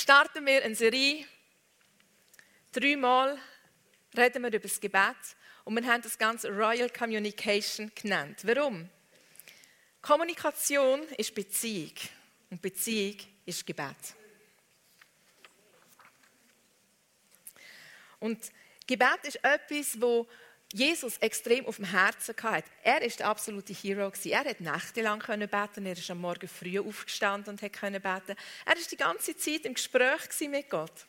starten wir eine Serie. Dreimal reden wir über das Gebet und wir haben das Ganze Royal Communication genannt. Warum? Kommunikation ist Beziehung und Beziehung ist Gebet. Und Gebet ist etwas, wo Jesus extrem auf dem Herzen hatte. Er ist der absolute Hero. Er hat nächtelang beten. Er ist am Morgen früh aufgestanden und konnte beten. Er war die ganze Zeit im Gespräch mit Gott.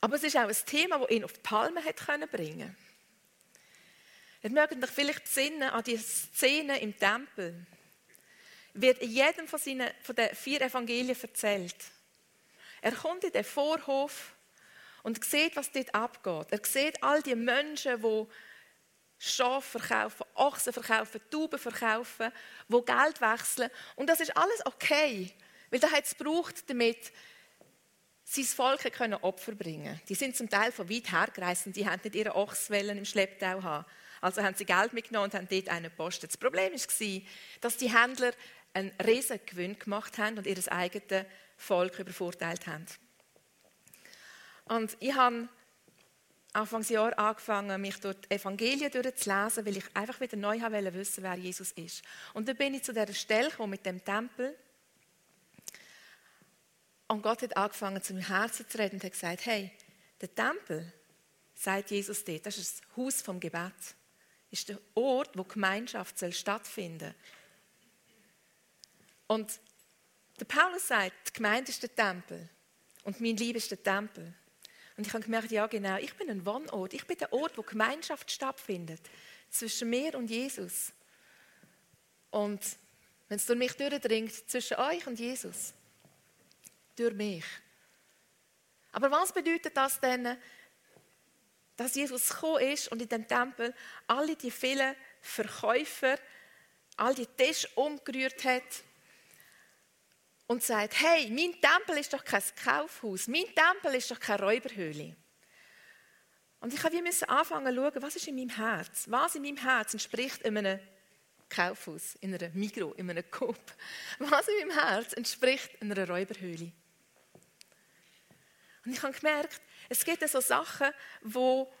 Aber es ist auch ein Thema, das ihn auf die Palme hat bringen. Ihr mögt euch vielleicht besinnen an die Szene im Tempel. Wird in jedem von, seinen, von den vier Evangelien erzählt. Er kommt in den Vorhof und sieht, was dort abgeht. Er sieht all die Menschen, die Schafe verkaufen, Ochsen verkaufen, Tauben verkaufen, die Geld wechseln. Und das ist alles okay, weil da hat es gebraucht, damit sein Volk können Opfer bringen Die sind zum Teil von weit her gereist und die haben nicht ihre Ochswellen im Schlepptau haben. Also haben sie Geld mitgenommen und haben dort einen gepostet. Das Problem war, dass die Händler einen riesen Gewinn gemacht haben und ihr eigenes Volk übervorteilt haben. Und ich habe Anfangsjahr angefangen, mich durch die Evangelien durchzulesen, weil ich einfach wieder neu wollte wer Jesus ist. Und dann bin ich zu dieser Stelle gekommen, mit dem Tempel. Und Gott hat angefangen, zu meinem Herzen zu reden und hat gesagt, hey, der Tempel, sagt Jesus dort, das ist das Haus vom Gebet. Das ist der Ort, wo Gemeinschaft soll stattfinden Und der Paulus sagt, die Gemeinde ist der Tempel und mein Lieb ist der Tempel. Und ich habe gemerkt, ja genau, ich bin ein Wohnort. Ich bin der Ort, wo Gemeinschaft stattfindet zwischen mir und Jesus. Und wenn es durch mich durchdringt, zwischen euch und Jesus. Durch mich. Aber was bedeutet das denn, dass Jesus gekommen ist und in dem Tempel alle die vielen Verkäufer, all die Tische umgerührt hat und sagt, hey, mein Tempel ist doch kein Kaufhaus, mein Tempel ist doch keine Räuberhöhle. Und ich musste anfangen zu schauen, was ist in meinem Herz? Was in meinem Herz entspricht einem Kaufhaus, in einer Migro, in einem Coop? Was in meinem Herz entspricht einer Räuberhöhle? Und ich habe gemerkt, es gibt so Sachen, wo,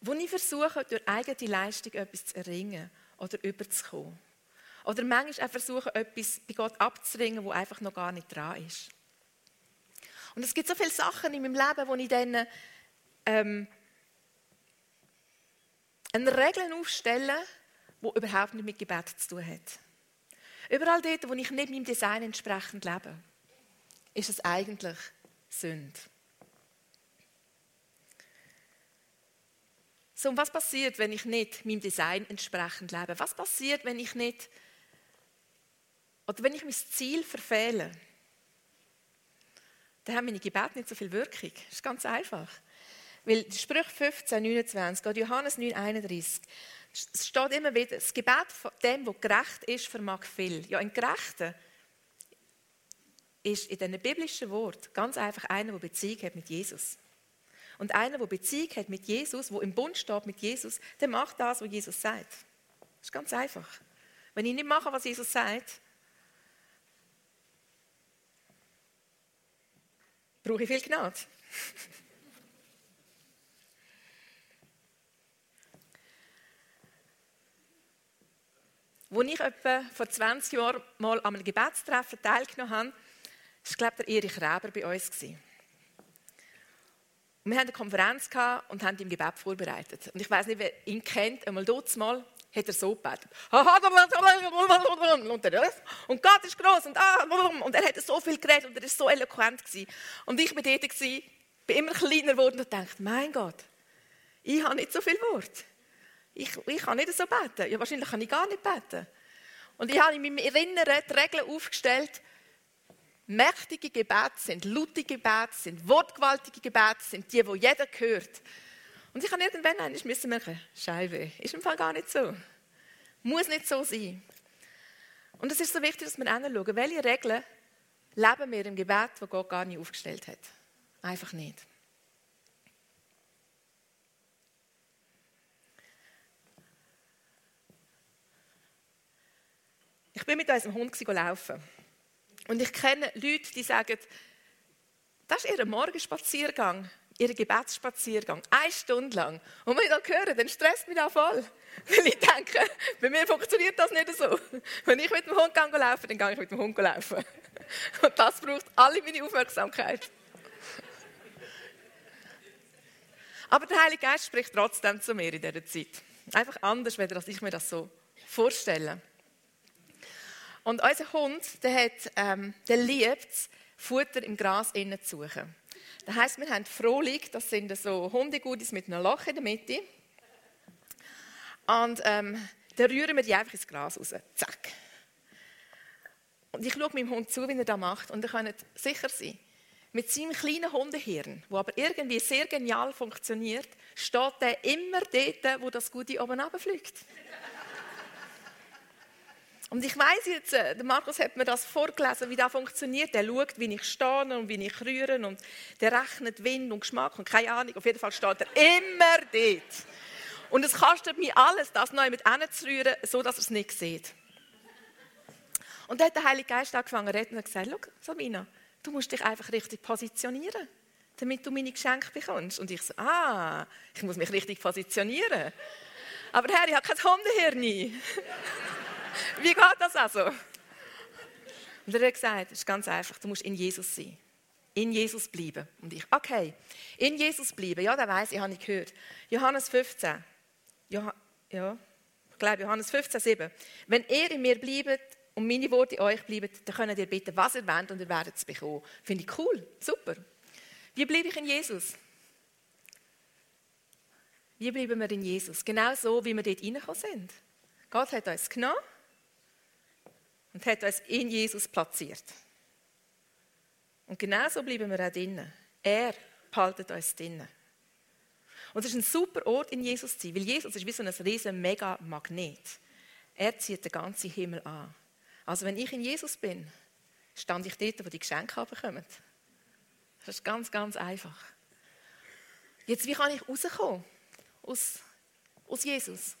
wo ich versuche, durch eigene Leistung etwas zu erringen oder überzukommen. Oder manchmal auch versuchen, etwas bei Gott abzuringen, wo einfach noch gar nicht dran ist. Und es gibt so viele Sachen in meinem Leben, wo ich dann ähm, eine Regel aufstelle, die überhaupt nicht mit Gebet zu tun hat. Überall dort, wo ich nicht meinem Design entsprechend lebe, ist es eigentlich Sünde. So, und was passiert, wenn ich nicht meinem Design entsprechend lebe? Was passiert, wenn ich nicht oder wenn ich mein Ziel verfehle, dann haben meine Gebete nicht so viel Wirkung. Das ist ganz einfach. Weil Sprüche 15, 29, oder Johannes 9, 31, es steht immer wieder, das Gebet von dem, der gerecht ist, vermag viel. Ja, ein Gerechter ist in diesen biblischen Wort ganz einfach einer, der Beziehung hat mit Jesus. Und einer, der Beziehung hat mit Jesus, der im Bund steht mit Jesus, der macht das, was Jesus sagt. Das ist ganz einfach. Wenn ich nicht mache, was Jesus sagt, brauche ich viel Gnade. Als ich etwa vor 20 Jahren mal an einem Gebetstreffen teilgenommen habe, war, glaube der Erich Reber bei uns. Und wir hatten eine Konferenz und haben im Gebet vorbereitet. Und ich weiß nicht, wer ihn kennt, einmal dort mal hat er so gebetet. Und Gott ist groß und, und er hat so viel geredet und er ist so eloquent gewesen. Und ich war dort, gewesen, bin immer kleiner geworden und dachte, mein Gott, ich habe nicht so viel Wort. Ich, ich kann nicht so beten. Ja, wahrscheinlich kann ich gar nicht beten. Und ich habe in meinem Erinnern die Regeln aufgestellt, mächtige Gebete sind laute Gebete, sind wortgewaltige Gebete, sind die, wo jeder hört. Und ich habe irgendwann einmal müssen merken, Scheibe, ist im Fall gar nicht so. Muss nicht so sein. Und es ist so wichtig, dass wir hinschauen, welche Regeln leben wir im Gebet, das Gott gar nicht aufgestellt hat. Einfach nicht. Ich bin mit unserem Hund laufen. Und ich kenne Leute, die sagen, das ist ihr Morgenspaziergang, ihr Gebetsspaziergang, eine Stunde lang. Und wenn ich das höre, dann stresst mich das voll. Weil ich denke, bei mir funktioniert das nicht so. Wenn ich mit dem Hund laufe, dann gehe ich mit dem Hund laufen. Und das braucht alle meine Aufmerksamkeit. Aber der Heilige Geist spricht trotzdem zu mir in dieser Zeit. Einfach anders, als ich mir das so vorstelle. Und unser Hund, der, hat, ähm, der liebt es, Futter im Gras innen zu suchen. Das heisst, wir haben Frohlig, das sind so Hundegudis mit einem Loch in der Mitte. Und ähm, dann rühren wir die einfach ins Gras raus. Zack. Und ich schaue meinem Hund zu, wie er das macht. Und ihr könnt sicher sein, mit seinem kleinen Hundehirn, wo aber irgendwie sehr genial funktioniert, steht er immer dort, wo das Gute oben runterfliegt. Und ich weiß jetzt, äh, der Markus hat mir das vorgelesen, wie das funktioniert. Er schaut, wie ich stehe und wie ich rühre und der rechnet Wind und Geschmack und keine Ahnung. Auf jeden Fall steht er immer dort. Und es kostet mir alles, das neu mit zu rühren, so dass er es nicht sieht. Und dann hat der Heilige Geist angefangen zu reden und gesagt, schau, Sabina, du musst dich einfach richtig positionieren, damit du meine Geschenke bekommst. Und ich so, ah, ich muss mich richtig positionieren. Aber Herr, ich habe kein Hundehirn. Wie geht das also? Und er hat gesagt, es ist ganz einfach, du musst in Jesus sein. In Jesus bleiben. Und ich, okay, in Jesus bleiben. Ja, das weiß ich, habe ich gehört. Johannes 15. ja, ich glaube Johannes 15, 7. Wenn ihr in mir bleibt und meine Worte in euch bleiben, dann könnt ihr bitten, was ihr wollt und ihr werdet es bekommen. Finde ich cool, super. Wie bleibe ich in Jesus? Wie bleiben wir in Jesus? Genau so, wie wir dort reingekommen sind. Gott hat uns genommen und hat uns in Jesus platziert. Und genauso bleiben wir auch drinnen. Er behaltet uns drinnen. Und es ist ein super Ort, in Jesus zu sein, weil Jesus ist wie so ein riesen Mega-Magnet. Er zieht den ganzen Himmel an. Also wenn ich in Jesus bin, stand ich dort, wo die Geschenke bekommen. Das ist ganz, ganz einfach. Jetzt, wie kann ich rauskommen aus, aus Jesus?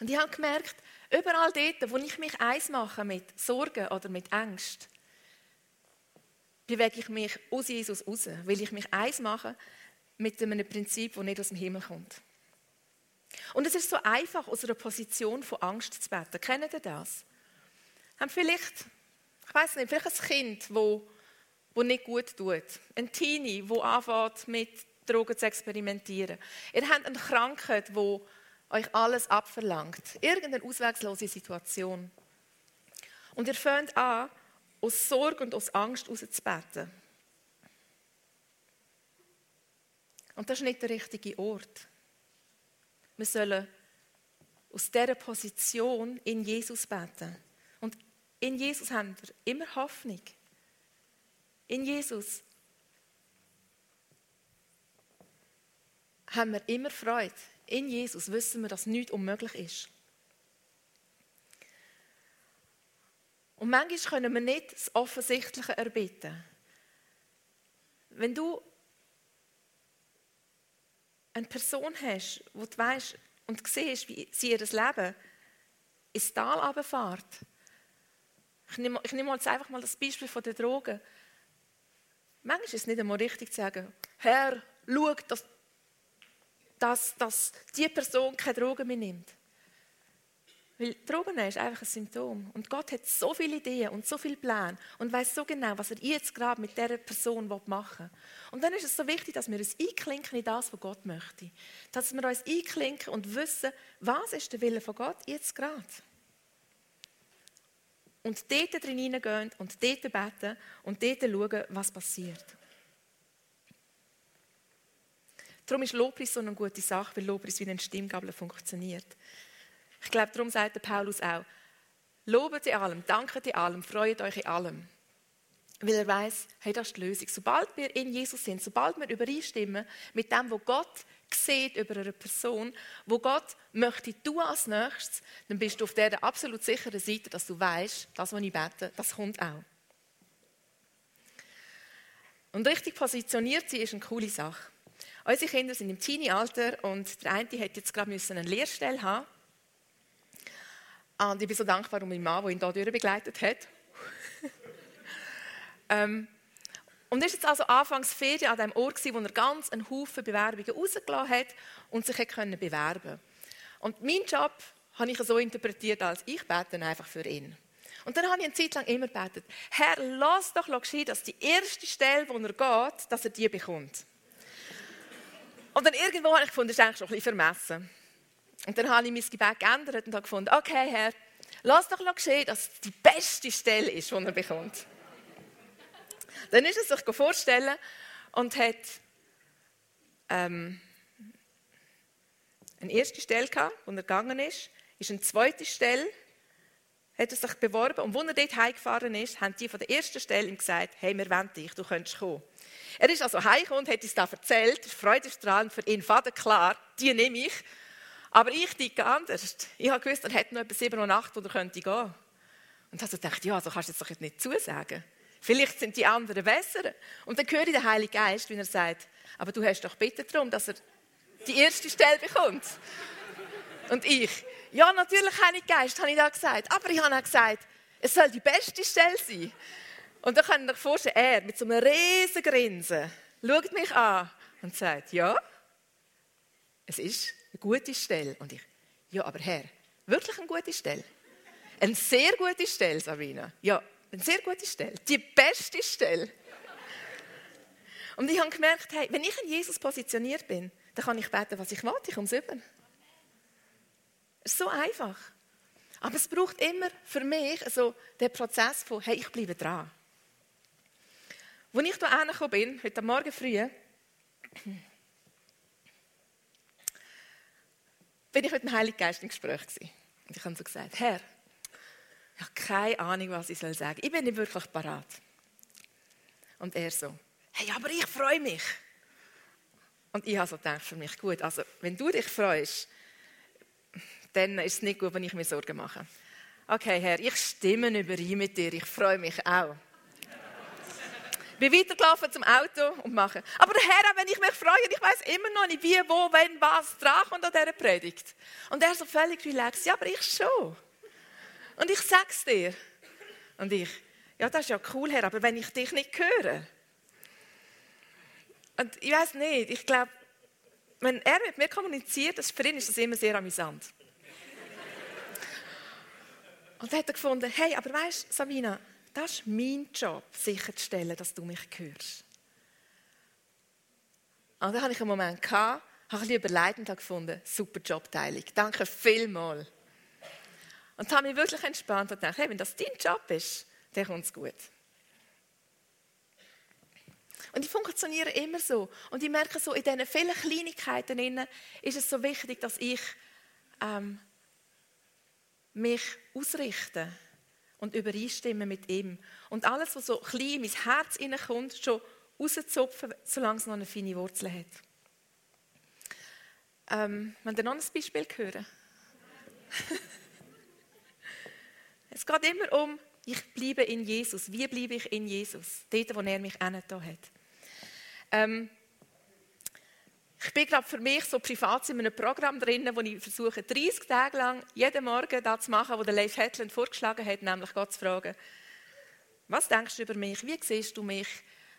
Und ich habe gemerkt, Überall dort, wo ich mich eins mache mit Sorgen oder mit Angst, bewege ich mich aus Jesus raus, weil ich mich eins mache mit einem Prinzip, das nicht aus dem Himmel kommt. Und es ist so einfach, aus einer Position von Angst zu beten. Kennen ihr das? Haben vielleicht, ich weiß nicht, vielleicht ein Kind, wo, wo nicht gut tut. Ein Teenie, wo anfängt mit Drogen zu experimentieren. Ihr habt eine Krankheit, wo euch alles abverlangt. Irgendeine auswegslose Situation. Und ihr fängt an, aus Sorge und aus Angst rauszubeten. Und das ist nicht der richtige Ort. Wir sollen aus dieser Position in Jesus beten. Und in Jesus haben wir immer Hoffnung. In Jesus haben wir immer Freude in Jesus wissen wir, dass nichts unmöglich ist. Und manchmal können wir nicht das Offensichtliche erbitten. Wenn du eine Person hast, wo du weißt und siehst, wie sie ihr Leben ins Tal runterfährt. Ich nehme, ich nehme jetzt einfach mal das Beispiel von den Drogen. Manchmal ist es nicht einmal richtig zu sagen, Herr, schau, dass dass, dass die Person keine Drogen mehr nimmt. Weil Drogen ist einfach ein Symptom. Und Gott hat so viele Ideen und so viele Pläne und weiß so genau, was er jetzt gerade mit dieser Person machen will. Und dann ist es so wichtig, dass wir uns einklinken in das, was Gott möchte. Dass wir uns einklinken und wissen, was ist der Wille von Gott jetzt gerade. Und dort drin hineingehen und dort beten und dort schauen, was passiert. Darum ist Lobpreis so eine gute Sache, weil Lobpreis wie ein Stimmgabel funktioniert. Ich glaube, darum sagt der Paulus auch, lobet in allem, danket in allem, freut euch in allem. Weil er weiß, hey, das ist die Lösung. Sobald wir in Jesus sind, sobald wir übereinstimmen mit dem, was Gott sieht über eine Person, wo Gott möchte du als nächstes, dann bist du auf der absolut sicheren Seite, dass du weißt, das, was ich bete, das kommt auch. Und richtig positioniert sein ist eine coole Sache. Unsere Kinder sind im Teenie-Alter und der eine hat jetzt gerade eine Lehrstelle haben. Und ich bin so dankbar um meinen Mann, der ihn hier begleitet hat. Ähm, und ist jetzt also anfangs Ferien an dem Ort wo er ganz einen Haufen Bewerbungen rausgelassen hat und sich können bewerben. Und mein Job habe ich so interpretiert als ich bete einfach für ihn. Und dann habe ich eine Zeit lang immer gebetet, Herr, lass doch geschehen, dass die erste Stelle, wo er geht, dass er die bekommt. Und dann irgendwo habe ich gefunden, das ist eigentlich schon ein bisschen vermessen. Und dann habe ich mein Gebet geändert und habe gefunden, okay, Herr, lass doch geschehen, dass es die beste Stelle ist, die er bekommt. Dann ist er sich vorstellen und hat ähm, eine erste Stelle gehabt, wo er gegangen ist, ist eine zweite Stelle, hat er sich beworben und als er dort heimgefahren ist, haben die von der ersten Stelle ihm gesagt, hey, wir wollen dich, du könntest kommen. Er ist also heimgekommen und hat uns das erzählt, freudestrahlend für ihn, Vater klar, die nehme ich. Aber ich denke anders. Ich habe gewusst, er hat noch etwa sieben oder acht, wo er könnte gehen. Und habe gedacht, ja, so kannst du jetzt doch nicht zusagen. Vielleicht sind die anderen besser. Und dann höre ich den Heiligen Geist, wie er sagt, aber du hast doch bitte darum, dass er die erste Stelle bekommt. Und ich, ja, natürlich, Heilige Geist, habe ich da gesagt. Aber ich habe auch gesagt, es soll die beste Stelle sein. Und dann kann ich mir vorstellen, er mit so einem riesen Grinsen schaut mich an und sagt, ja, es ist eine gute Stelle. Und ich, ja, aber Herr, wirklich eine gute Stelle? Eine sehr gute Stelle, Sabina. Ja, eine sehr gute Stelle. Die beste Stelle. Und ich habe gemerkt, hey, wenn ich in Jesus positioniert bin, dann kann ich beten, was ich will, ich komme es. So einfach. Aber es braucht immer für mich so den Prozess von, hey, ich bleibe dran. Als ich hier angekommen bin, heute Morgen früh, bin ich mit dem Heiligen Geist im Gespräch gewesen. Und ich habe so gesagt, Herr, ich habe keine Ahnung, was ich sagen soll. Ich bin nicht wirklich parat. Und er so, hey, aber ich freue mich. Und ich habe so gedacht, für mich gut, also wenn du dich freust, dann ist es nicht gut, wenn ich mir Sorgen mache. Okay, Herr, ich stimme überein mit dir, ich freue mich auch. bin weitergelaufen zum Auto und mache. Aber Herr, wenn ich mich freue, ich weiß immer noch nicht, wie, wo, wenn, was dran kommt an dieser Predigt. Und er so völlig relaxed, ja, aber ich schon. Und ich sag's dir. Und ich, ja, das ist ja cool, Herr, aber wenn ich dich nicht höre. Und ich weiß nicht, ich glaube, wenn er mit mir kommuniziert, das, für ihn ist das immer sehr amüsant. Und dann hat er gefunden, hey, aber weißt du, Sabina, das ist mein Job, sicherzustellen, dass du mich hörst. Und dann hatte ich einen Moment, gehabt, habe ich überlegt und habe gefunden, super Jobteilung. Danke vielmals. Und habe mich wirklich entspannt und gedacht, hey, wenn das dein Job ist, dann kommt es gut. Und ich funktioniere immer so. Und ich merke so, in diesen vielen Kleinigkeiten ist es so wichtig, dass ich ähm, mich ausrichte und übereinstimme mit ihm. Und alles, was so klein in mein Herz hineinkommt, schon rauszupfen, solange es noch eine feine Wurzel hat. Ähm, wenn ihr noch ein Beispiel hören? es geht immer um, ich bleibe in Jesus. Wie bleibe ich in Jesus? Dort, wo er mich da hat. Ähm, ich bin gerade für mich so privat in einem Programm drin, wo ich versuche, 30 Tage lang jeden Morgen das zu machen, was der Leif Hetland vorgeschlagen hat, nämlich Gott zu fragen, was denkst du über mich, wie siehst du mich,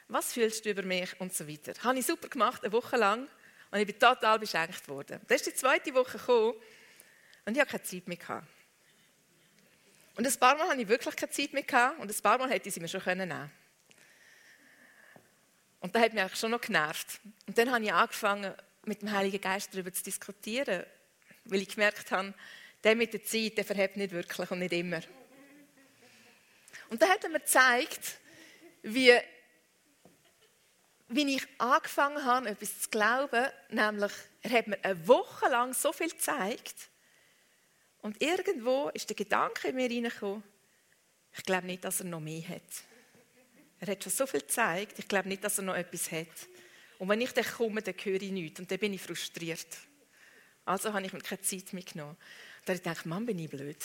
was fühlst du über mich und so weiter. Das habe ich super gemacht, eine Woche lang und ich bin total beschenkt worden. Da ist die zweite Woche gekommen und ich habe keine Zeit mehr gehabt. Und ein paar Mal hatte ich wirklich keine Zeit mehr gehabt und ein paar Mal hätte ich sie mir schon nehmen können. Und das hat mich eigentlich schon noch genervt. Und dann habe ich angefangen, mit dem Heiligen Geist darüber zu diskutieren, weil ich gemerkt habe, der mit der Zeit, der verhebt nicht wirklich und nicht immer. Und dann hat er mir gezeigt, wie, wie ich angefangen habe, etwas zu glauben, nämlich, er hat mir eine Woche lang so viel gezeigt und irgendwo ist der Gedanke in mir reingekommen, ich glaube nicht, dass er noch mehr hat. Er hat schon so viel gezeigt, ich glaube nicht, dass er noch etwas hat. Und wenn ich dann komme, dann höre ich nichts und dann bin ich frustriert. Also habe ich mir keine Zeit mitgenommen. Und dann habe ich Mann, bin ich blöd.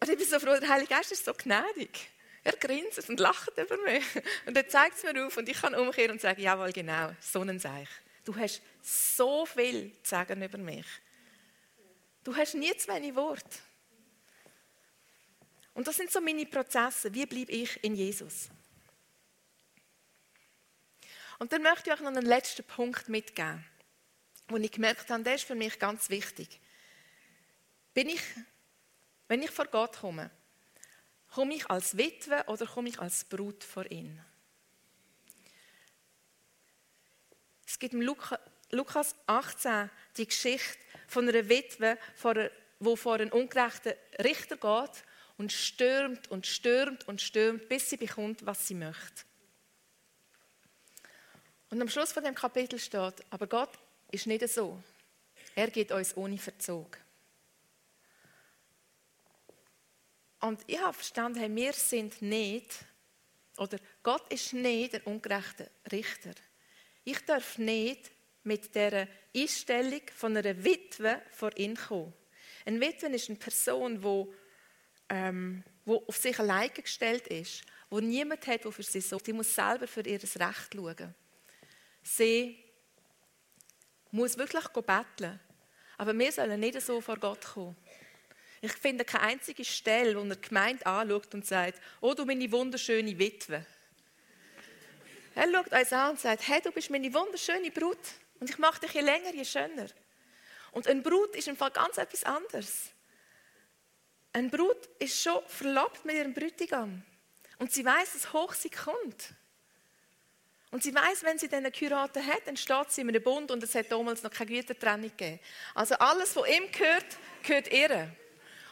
Und ich bin so froh, der Heilige Geist ist so gnädig. Er grinst und lacht über mich. Und er zeigt es mir auf und ich kann umkehren und sagen, jawohl, genau, so ein Seich. Du hast so viel zu sagen über mich. Du hast nie zu wenig Worte. Und das sind so meine Prozesse. Wie bleibe ich in Jesus? Und dann möchte ich euch noch einen letzten Punkt mitgeben, wo ich gemerkt habe, der ist für mich ganz wichtig. Bin ich, wenn ich vor Gott komme, komme ich als Witwe oder komme ich als Brut vor ihn? Es gibt im Lukas 18 die Geschichte von einer Witwe, die vor einen ungerechten Richter geht und stürmt und stürmt und stürmt, bis sie bekommt, was sie möchte. Und am Schluss von dem Kapitel steht, aber Gott ist nicht so. Er gibt uns ohne Verzug. Und ich habe verstanden, hey, wir sind nicht, oder Gott ist nicht ein ungerechter Richter. Ich darf nicht mit der Einstellung von einer Witwe vor ihn kommen. Eine Witwe ist eine Person, die, ähm, die auf sich alleine gestellt ist, wo niemand hat, der für sie sorgt. Sie muss selber für ihr Recht schauen. Sie muss wirklich betteln. Aber wir sollen nicht so vor Gott kommen. Ich finde keine einzige Stelle, wo er die Gemeinde anschaut und sagt, oh du meine wunderschöne Witwe. Er schaut uns an und sagt, hey, du bist meine wunderschöne Brut und ich mache dich je länger, je schöner. Und eine Brut ist im Fall ganz etwas anderes. Eine Brut ist schon verlobt mit ihrem Bräutigam und sie weiß, dass hoch sie kommt. Und sie weiß, wenn sie dann geheiratet hat, dann steht sie in einem Bund und es hat damals noch keine Gütertrennung gegeben. Also alles, was ihm gehört, gehört ihr.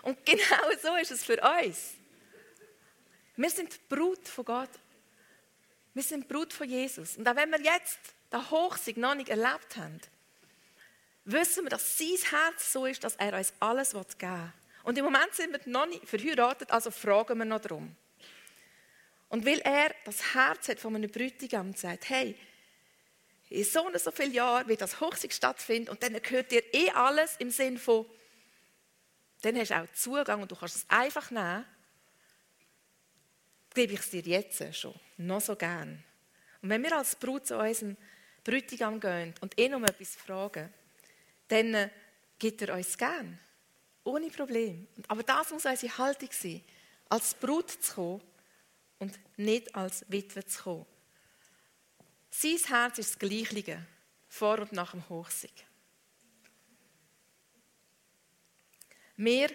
Und genau so ist es für uns. Wir sind die Brut von Gott. Wir sind die Brut von Jesus. Und auch wenn wir jetzt den Hochsieg noch nicht erlebt haben, wissen wir, dass sein Herz so ist, dass er uns alles geben will. Und im Moment sind wir noch nicht verheiratet, also fragen wir noch darum. Und weil er das Herz hat von einem Bräutigam und sagt, hey, in so und so vielen Jahren wird das Hochsieg stattfinden und dann gehört dir eh alles im Sinn von, dann hast du auch Zugang und du kannst es einfach nehmen, gebe ich es dir jetzt schon, noch so gern. Und wenn wir als Brut zu unserem Bräutigam gehen und ihn um etwas fragen, dann äh, gibt er uns gern. Ohne Problem. Aber das muss unsere Haltung sein, als Brut zu kommen und nicht als Witwe zu kommen. Sein Herz ist das Gleiche vor und nach dem Hochsieg. Wir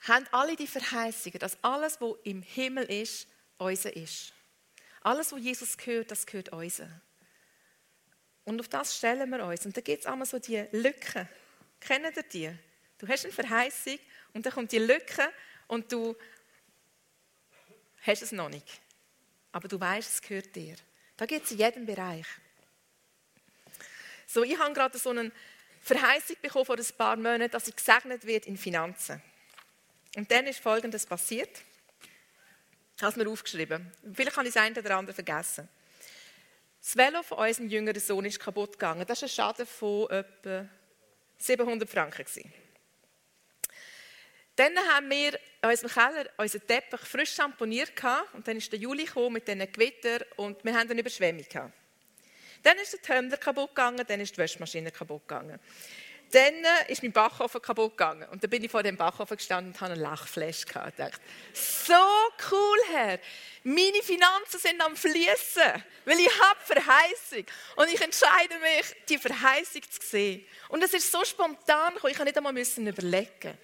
haben alle die Verheißungen, dass alles, was im Himmel ist, unser ist. Alles, was Jesus gehört, das gehört uns. Und auf das stellen wir uns. Und da gibt es einmal so die Lücken. Kennt ihr die? Du hast eine Verheißung und dann kommt die Lücke und du hast es noch nicht. Aber du weißt, es gehört dir. Da gibt es in jedem Bereich. So, ich habe gerade so einen Verheißung bekommen vor ein paar Monaten, dass ich gesegnet wird in Finanzen. Und dann ist Folgendes passiert. Ich habe es mir aufgeschrieben. Vielleicht habe ich das eine oder andere vergessen. Das Velo von unserem jüngeren Sohn ist kaputt gegangen. Das war ein Schaden von etwa 700 Franken. Dann haben wir in unserem Keller unseren Teppich frisch schamponiert. Und dann ist der Juli mit diesen Gewitter und wir haben eine Überschwemmung. Gehabt. Dann ist der Tömmer kaputt gegangen, dann ist die Waschmaschine kaputt gegangen. Dann ist mein Backofen kaputt gegangen. Und dann bin ich vor dem Backofen gestanden und habe einen Lachflash gehabt. dachte, so cool, Herr. Meine Finanzen sind am Fließen, weil ich habe Verheißung. Und ich entscheide mich, die Verheißung zu sehen. Und es ist so spontan gekommen, ich musste nicht einmal überlegen.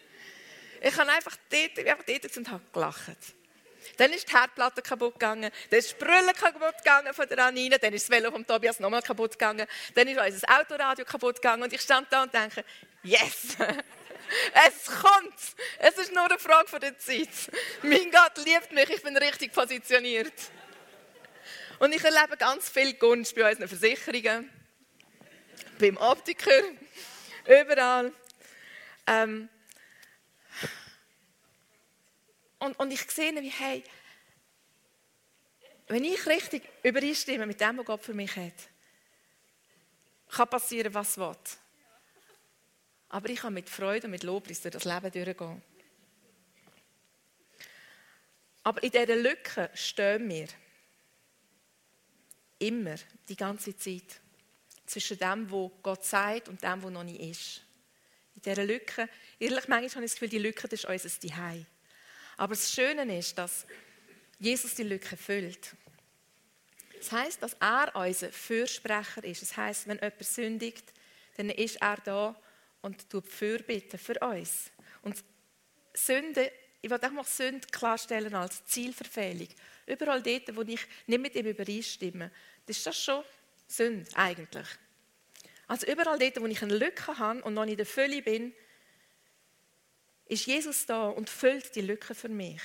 Ich habe einfach dort, einfach dort und habe gelacht. Dann ist die Herdplatte kaputt gegangen, dann ist die Brille kaputt gegangen von der Anine, dann ist das Velo von Tobias nochmal kaputt gegangen, dann ist unser Autoradio kaputt gegangen und ich stand da und denke, yes! Es kommt! Es ist nur eine Frage der Zeit. Mein Gott liebt mich, ich bin richtig positioniert. Und ich erlebe ganz viel Gunst bei unseren Versicherungen, beim Optiker, überall. Ähm, und, und ich sehe, wie, hey, wenn ich richtig übereinstimme mit dem, was Gott für mich hat, kann passieren, was will. Aber ich kann mit Freude und mit Lobpreis durch das Leben durchgehen. Aber in dieser Lücke stehen wir. Immer, die ganze Zeit. Zwischen dem, wo Gott sagt und dem, wo noch nicht ist. In dieser Lücke Ehrlich, manchmal habe ich das Gefühl, die Lücke das ist unser Zuhause. Aber das Schöne ist, dass Jesus die Lücke füllt. Das heißt, dass er unser Fürsprecher ist. Das heißt, wenn jemand sündigt, dann ist er da und tut Fürbitten für uns. Und Sünde, ich will auch mal Sünde klarstellen als Zielverfehlung. Überall dort, wo ich nicht mit ihm übereinstimme, das ist das schon Sünde eigentlich. Also überall dort, wo ich eine Lücke habe und noch nicht in der Fülle bin, ist Jesus da und füllt die Lücke für mich.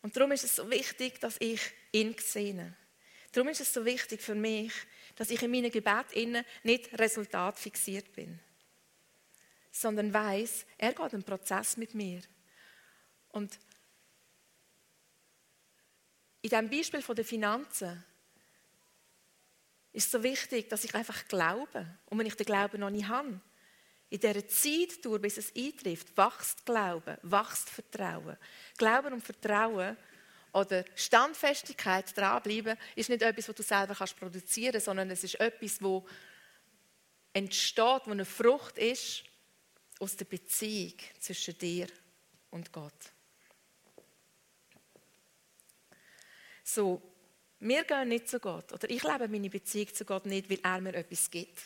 Und darum ist es so wichtig, dass ich ihn sehe. Darum ist es so wichtig für mich, dass ich in meinem Gebet nicht resultatfixiert bin, sondern weiß, er geht einen Prozess mit mir. Und in diesem Beispiel der Finanzen ist es so wichtig, dass ich einfach glaube. Und wenn ich den Glauben noch nicht habe, in dieser Zeit durch, bis es eintrifft, wächst Glauben, wächst Vertrauen. Glauben und Vertrauen oder Standfestigkeit, dranbleiben, ist nicht etwas, was du selber kannst produzieren kannst, sondern es ist etwas, wo entsteht, wo eine Frucht ist aus der Beziehung zwischen dir und Gott. So, wir gehen nicht zu Gott oder ich lebe meine Beziehung zu Gott nicht, weil er mir etwas gibt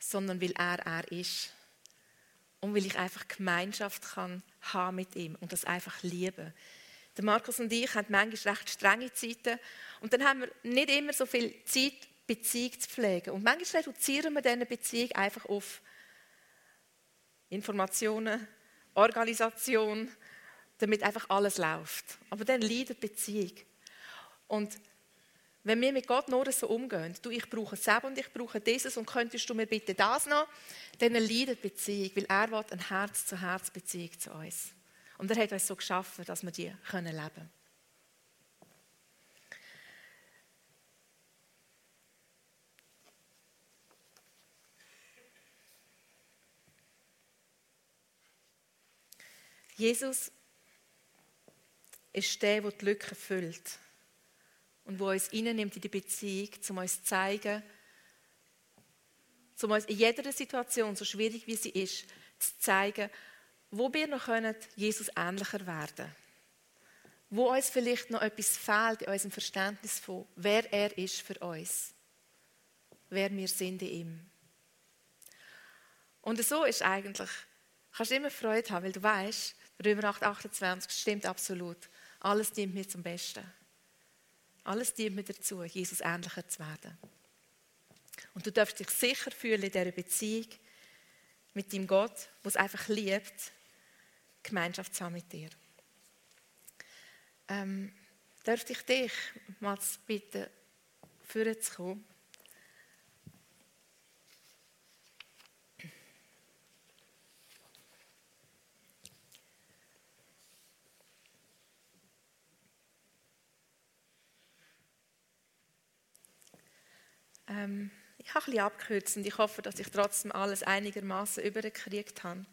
sondern weil er er ist. Und weil ich einfach Gemeinschaft kann haben mit ihm und das einfach lieben. Der Markus und ich haben manchmal recht strenge Zeiten und dann haben wir nicht immer so viel Zeit, Beziehung zu pflegen. Und manchmal reduzieren wir diese Beziehung einfach auf Informationen, Organisation, damit einfach alles läuft. Aber dann leidet Beziehung. Und wenn wir mit Gott nur so umgehen, du, ich brauche es und ich brauche dieses und könntest du mir bitte das noch, dann leidet die Beziehung, weil er will eine Herz-zu-Herz-Beziehung zu uns. Und er hat uns so geschaffen, dass wir die leben können. Jesus ist der, der die Lücke füllt und wo uns nimmt in die Beziehung, um uns zu zeigen, um uns in jeder Situation, so schwierig wie sie ist, zu zeigen, wo wir noch können, Jesus ähnlicher werden Wo uns vielleicht noch etwas fehlt in unserem Verständnis von, wer er ist für uns. Wer wir sind in ihm. Und so ist eigentlich, kannst du immer Freude haben, weil du weißt, Römer 8, 28 stimmt absolut. Alles dient mir zum Besten. Alles dient mir dazu, Jesus ähnlicher zu werden. Und du darfst dich sicher fühlen in dieser Beziehung mit deinem Gott, der es einfach liebt, Gemeinschaft zu haben mit dir. Ähm, dürfte ich dich mal bitten, führen Ähm, ich habe bisschen abgekürzt und ich hoffe, dass ich trotzdem alles einigermaßen übergekriegt habe.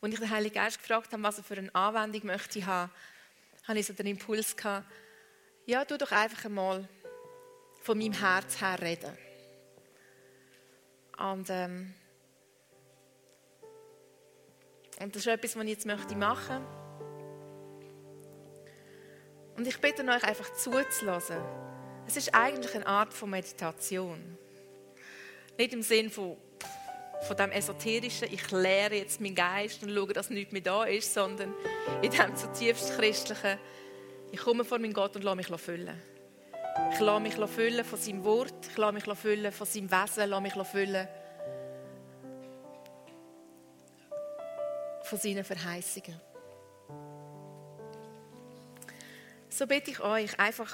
Als ich den Heiligen Geist gefragt habe, was er für eine Anwendung möchte ich haben, habe ich so den Impuls gehabt, ja, tu doch einfach einmal von meinem Herz her reden. Und, ähm, und das ist etwas, was ich jetzt machen möchte. Und ich bitte euch einfach zuzulassen. Es ist eigentlich eine Art von Meditation. Nicht im Sinn von, von dem Esoterischen, ich lehre jetzt meinen Geist und schaue, dass nichts mehr da ist, sondern in dem zutiefst Christlichen, ich komme vor meinen Gott und lasse mich füllen. Ich lasse mich füllen von seinem Wort, ich lasse mich füllen von seinem Wesen, lasse mich füllen von seinen Verheißungen. So bitte ich euch einfach,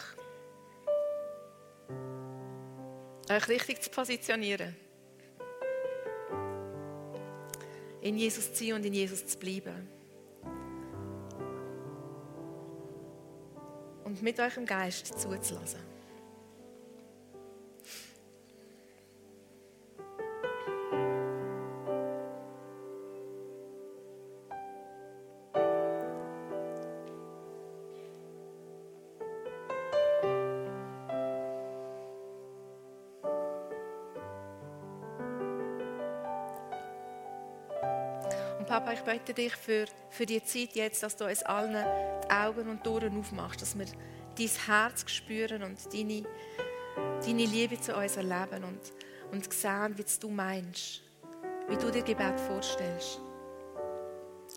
euch richtig zu positionieren. In Jesus zu sein und in Jesus zu bleiben. Und mit eurem Geist zuzulassen. Ich bitte dich für, für die Zeit jetzt, dass du uns allen die Augen und die Ohren aufmachst, dass wir dein Herz spüren und deine, deine Liebe zu uns erleben und, und sehen, wie du meinst, wie du dir Gebet vorstellst.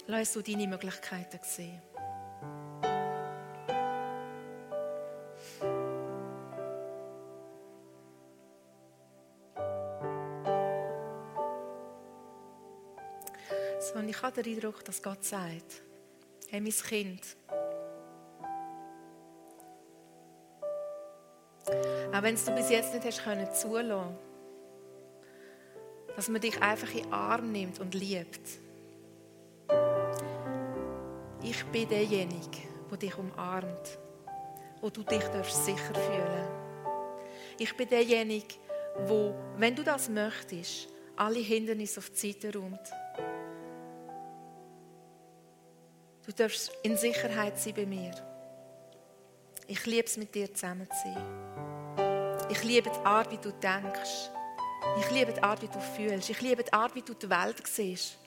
Lass du deine Möglichkeiten sehen. Habe den Eindruck, dass Gott sagt, hey, mein Kind, auch wenn du bis jetzt nicht hast können zulassen, dass man dich einfach in den Arm nimmt und liebt. Ich bin derjenige, der dich umarmt, wo du dich sicher fühlen. Ich bin derjenige, wo, wenn du das möchtest, alle Hindernisse auf die Seite räumt Du darfst in Sicherheit sein bei mir. Ich liebe es, mit dir zusammen zu sein. Ich liebe die Art, wie du denkst. Ich liebe die Art, wie du fühlst. Ich liebe die Art, wie du die Welt siehst.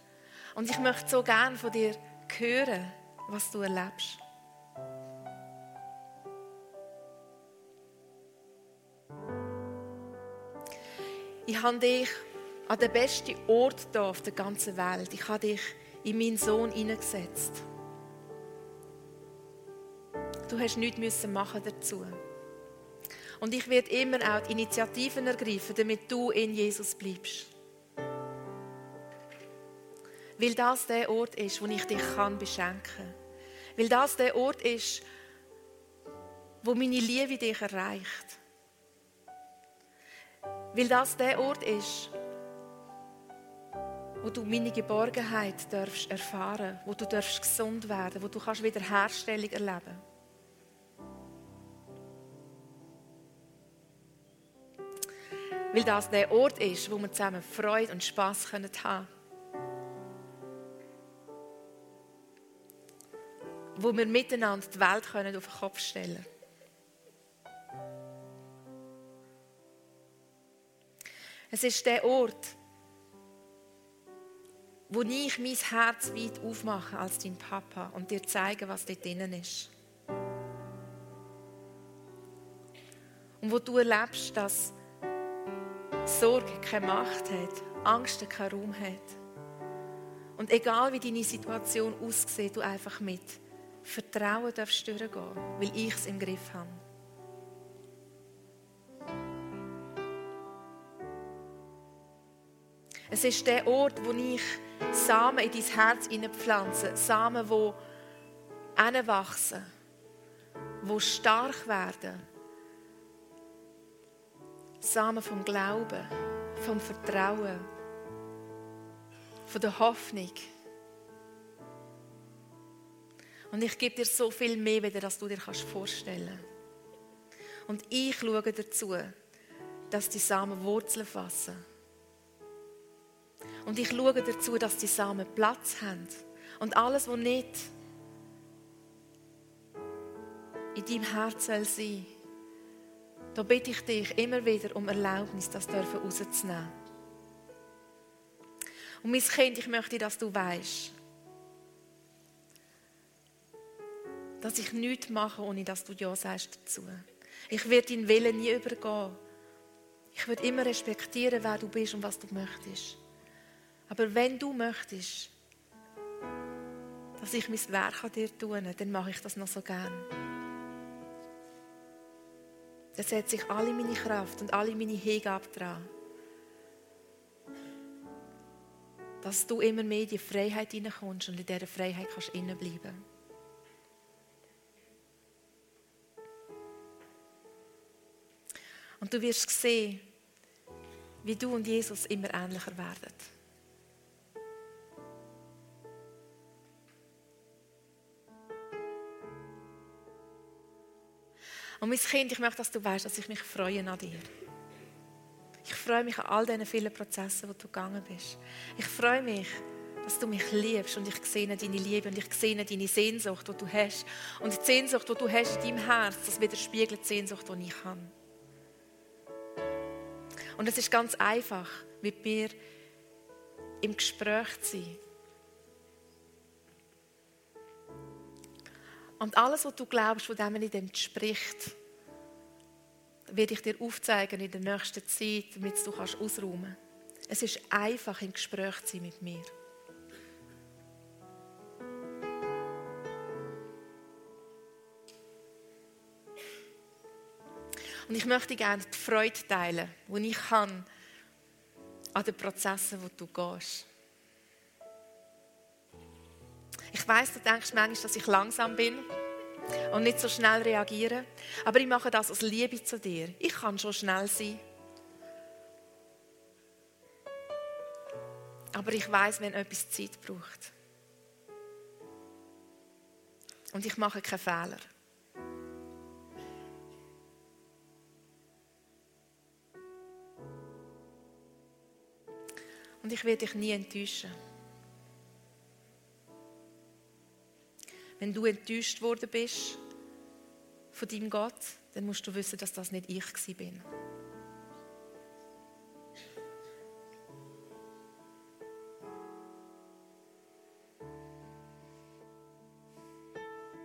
Und ich möchte so gerne von dir hören, was du erlebst. Ich habe dich an den besten Ort hier auf der ganzen Welt. Ich habe dich in meinen Sohn hineingesetzt. Du hast nichts machen dazu. Und ich werde immer auch die Initiativen ergreifen, damit du in Jesus bleibst. Weil das der Ort ist, wo ich dich kann beschenken kann. Weil das der Ort ist, wo meine Liebe dich erreicht. Weil das der Ort ist, wo du meine Geborgenheit darfst erfahren, wo du darfst gesund werden, wo du kannst Wiederherstellung erleben. Weil das der Ort ist, wo wir zusammen Freude und Spass haben können. Wo wir miteinander die Welt können auf den Kopf stellen können. Es ist der Ort, wo ich mein Herz weit aufmache als dein Papa und dir zeige, was dort drinnen ist. Und wo du erlebst, dass Sorge keine Macht hat, Angst keinen Raum hat. Und egal wie deine Situation aussieht, du einfach mit Vertrauen darfst durchgehen, weil ich es im Griff habe. Es ist der Ort, wo ich Samen in dein Herz hineinpflanze. Samen, die hineinwachsen, die stark werden Samen vom Glauben, vom Vertrauen, von der Hoffnung. Und ich gebe dir so viel mehr, wie dass du dir vorstellen kannst. Und ich schaue dazu, dass die Samen Wurzeln fassen. Und ich schaue dazu, dass die Samen Platz haben. Und alles, was nicht in deinem Herz soll sein da bitte ich dich immer wieder um Erlaubnis, das dürfen rauszunehmen. Und mein Kind, ich möchte, dass du weißt, dass ich nichts mache, ohne dass du Ja sagst dazu. Ich werde deinen Willen nie übergehen. Ich werde immer respektieren, wer du bist und was du möchtest. Aber wenn du möchtest, dass ich mein Werk an dir tue, dann mache ich das noch so gerne dann setze ich alle meine Kraft und alle meine Hingabe dran. Dass du immer mehr in die Freiheit hineinkommst und in dieser Freiheit kannst bleiben. Und du wirst sehen, wie du und Jesus immer ähnlicher werden. Und mein Kind, ich möchte, dass du weißt, dass ich mich freue an dir. Ich freue mich an all diesen vielen Prozessen, wo du gegangen bist. Ich freue mich, dass du mich liebst und ich sehe deine Liebe und ich sehe deine Sehnsucht, die du hast. Und die Sehnsucht, die du hast in deinem Herz, das widerspiegelt die Sehnsucht, die ich habe. Und es ist ganz einfach, mit mir im Gespräch zu sein. Und alles, was du glaubst, was dem nicht entspricht, werde ich dir aufzeigen in der nächsten Zeit, damit du kannst ausräumen kannst. Es ist einfach, im Gespräch zu sein mit mir. Und ich möchte gerne die Freude teilen, die ich kann an den Prozessen, wo du gehst. Weiß, du denkst manchmal, dass ich langsam bin und nicht so schnell reagiere, aber ich mache das aus Liebe zu dir. Ich kann schon schnell sein. Aber ich weiß, wenn etwas Zeit braucht. Und ich mache keine Fehler. Und ich werde dich nie enttäuschen. Wenn du enttäuscht worden bist von deinem Gott, dann musst du wissen, dass das nicht ich bin.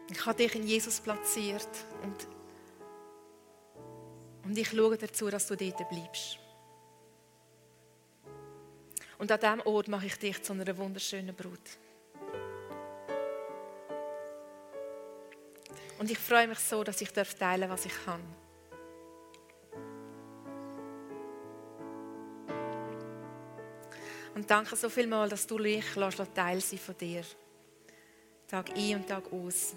Ich habe dich in Jesus platziert und, und ich schaue dazu, dass du dort bleibst. Und an diesem Ort mache ich dich zu einer wunderschönen Brut. Und ich freue mich so, dass ich teilen darf, was ich kann. Und danke so viel mal, dass du mich Teil sein von dir. Tag ein und Tag aus.